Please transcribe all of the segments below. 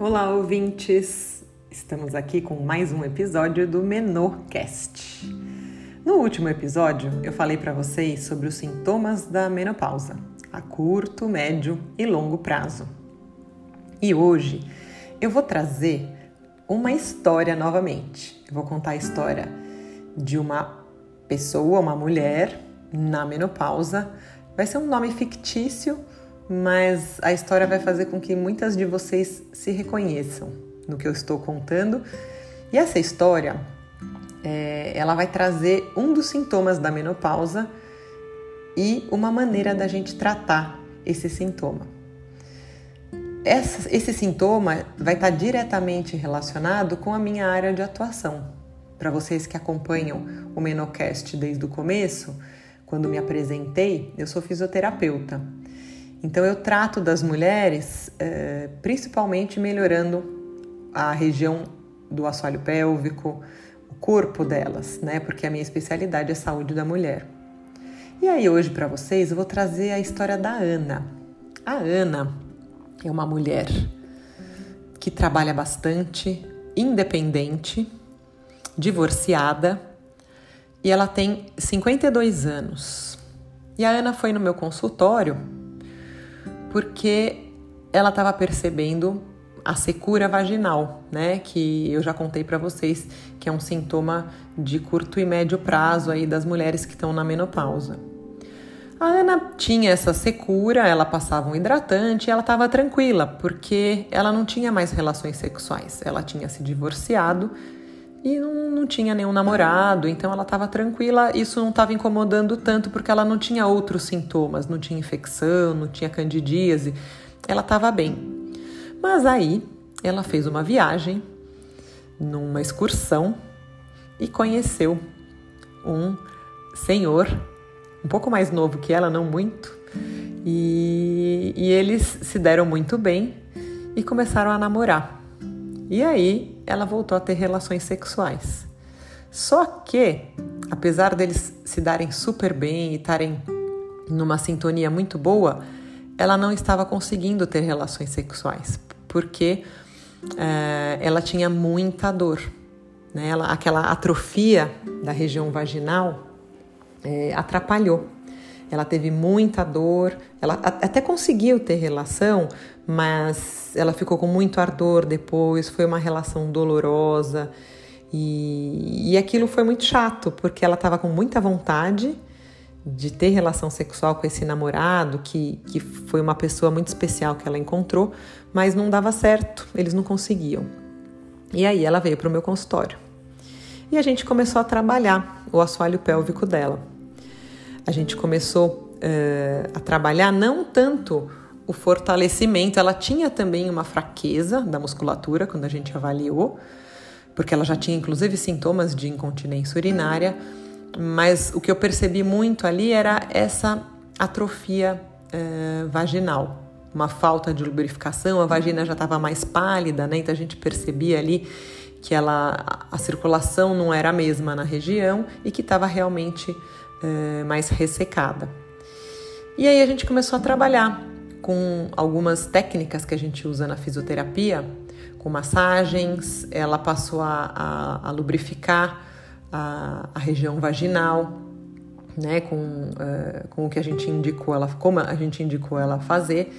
Olá, ouvintes! Estamos aqui com mais um episódio do Menorcast. No último episódio, eu falei para vocês sobre os sintomas da menopausa, a curto, médio e longo prazo. E hoje eu vou trazer uma história novamente. Eu vou contar a história de uma pessoa, uma mulher na menopausa. Vai ser um nome fictício mas a história vai fazer com que muitas de vocês se reconheçam no que eu estou contando. E essa história, é, ela vai trazer um dos sintomas da menopausa e uma maneira da gente tratar esse sintoma. Essa, esse sintoma vai estar diretamente relacionado com a minha área de atuação. Para vocês que acompanham o Menocast desde o começo, quando me apresentei, eu sou fisioterapeuta. Então eu trato das mulheres é, principalmente melhorando a região do assoalho pélvico, o corpo delas, né? Porque a minha especialidade é saúde da mulher. E aí hoje para vocês eu vou trazer a história da Ana. A Ana é uma mulher que trabalha bastante, independente, divorciada e ela tem 52 anos. E a Ana foi no meu consultório porque ela estava percebendo a secura vaginal, né? Que eu já contei para vocês que é um sintoma de curto e médio prazo aí das mulheres que estão na menopausa. A Ana tinha essa secura, ela passava um hidratante e ela estava tranquila, porque ela não tinha mais relações sexuais. Ela tinha se divorciado e não, não tinha nenhum namorado, então ela estava tranquila. Isso não estava incomodando tanto porque ela não tinha outros sintomas, não tinha infecção, não tinha candidíase, ela estava bem. Mas aí ela fez uma viagem numa excursão e conheceu um senhor um pouco mais novo que ela, não muito, e, e eles se deram muito bem e começaram a namorar. E aí ela voltou a ter relações sexuais. Só que, apesar deles se darem super bem e estarem numa sintonia muito boa, ela não estava conseguindo ter relações sexuais, porque é, ela tinha muita dor. Né? Ela, aquela atrofia da região vaginal é, atrapalhou. Ela teve muita dor, ela até conseguiu ter relação, mas ela ficou com muito ardor depois, foi uma relação dolorosa. E, e aquilo foi muito chato, porque ela estava com muita vontade de ter relação sexual com esse namorado, que, que foi uma pessoa muito especial que ela encontrou, mas não dava certo, eles não conseguiam. E aí ela veio para o meu consultório. E a gente começou a trabalhar o assoalho pélvico dela a gente começou uh, a trabalhar não tanto o fortalecimento, ela tinha também uma fraqueza da musculatura quando a gente avaliou, porque ela já tinha inclusive sintomas de incontinência urinária, mas o que eu percebi muito ali era essa atrofia uh, vaginal, uma falta de lubrificação, a vagina já estava mais pálida, né? Então a gente percebia ali que ela, a circulação não era a mesma na região e que estava realmente é, mais ressecada. E aí a gente começou a trabalhar com algumas técnicas que a gente usa na fisioterapia, com massagens, ela passou a, a, a lubrificar a, a, região vaginal, né, com, uh, com o que a gente indicou ela, como a gente indicou ela fazer,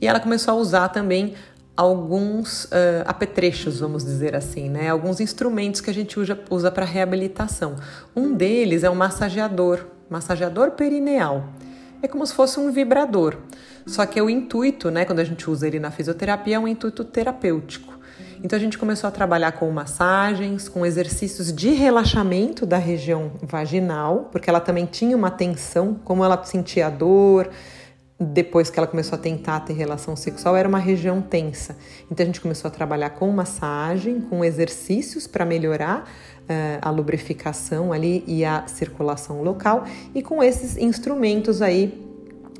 e ela começou a usar também alguns uh, apetrechos, vamos dizer assim, né? Alguns instrumentos que a gente usa, usa para reabilitação. Um deles é o massageador, massageador perineal. É como se fosse um vibrador. Só que o intuito, né, quando a gente usa ele na fisioterapia, é um intuito terapêutico. Então a gente começou a trabalhar com massagens, com exercícios de relaxamento da região vaginal, porque ela também tinha uma tensão, como ela sentia dor, depois que ela começou a tentar ter relação sexual, era uma região tensa. Então a gente começou a trabalhar com massagem, com exercícios para melhorar uh, a lubrificação ali e a circulação local, e com esses instrumentos aí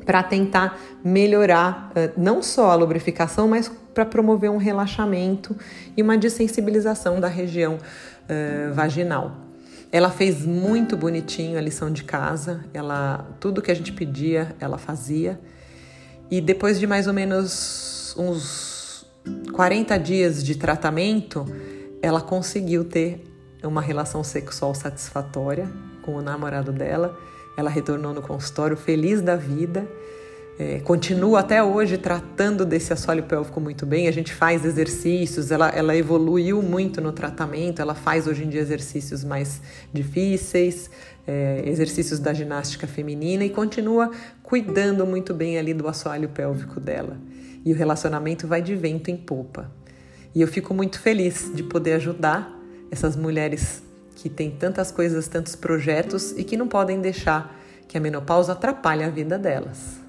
para tentar melhorar uh, não só a lubrificação, mas para promover um relaxamento e uma dessensibilização da região uh, vaginal. Ela fez muito bonitinho a lição de casa, ela tudo que a gente pedia, ela fazia. E depois de mais ou menos uns 40 dias de tratamento, ela conseguiu ter uma relação sexual satisfatória com o namorado dela. Ela retornou no consultório feliz da vida é, continua até hoje tratando desse assoalho pélvico muito bem. A gente faz exercícios, ela, ela evoluiu muito no tratamento, ela faz hoje em dia exercícios mais difíceis, é, exercícios da ginástica feminina e continua cuidando muito bem ali do assoalho pélvico dela. E o relacionamento vai de vento em popa. E eu fico muito feliz de poder ajudar essas mulheres que têm tantas coisas, tantos projetos e que não podem deixar que a menopausa atrapalhe a vida delas.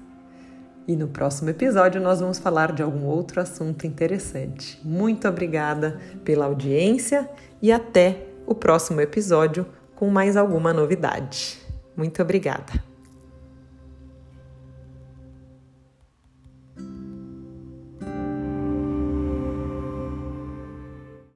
E no próximo episódio nós vamos falar de algum outro assunto interessante. Muito obrigada pela audiência e até o próximo episódio com mais alguma novidade. Muito obrigada!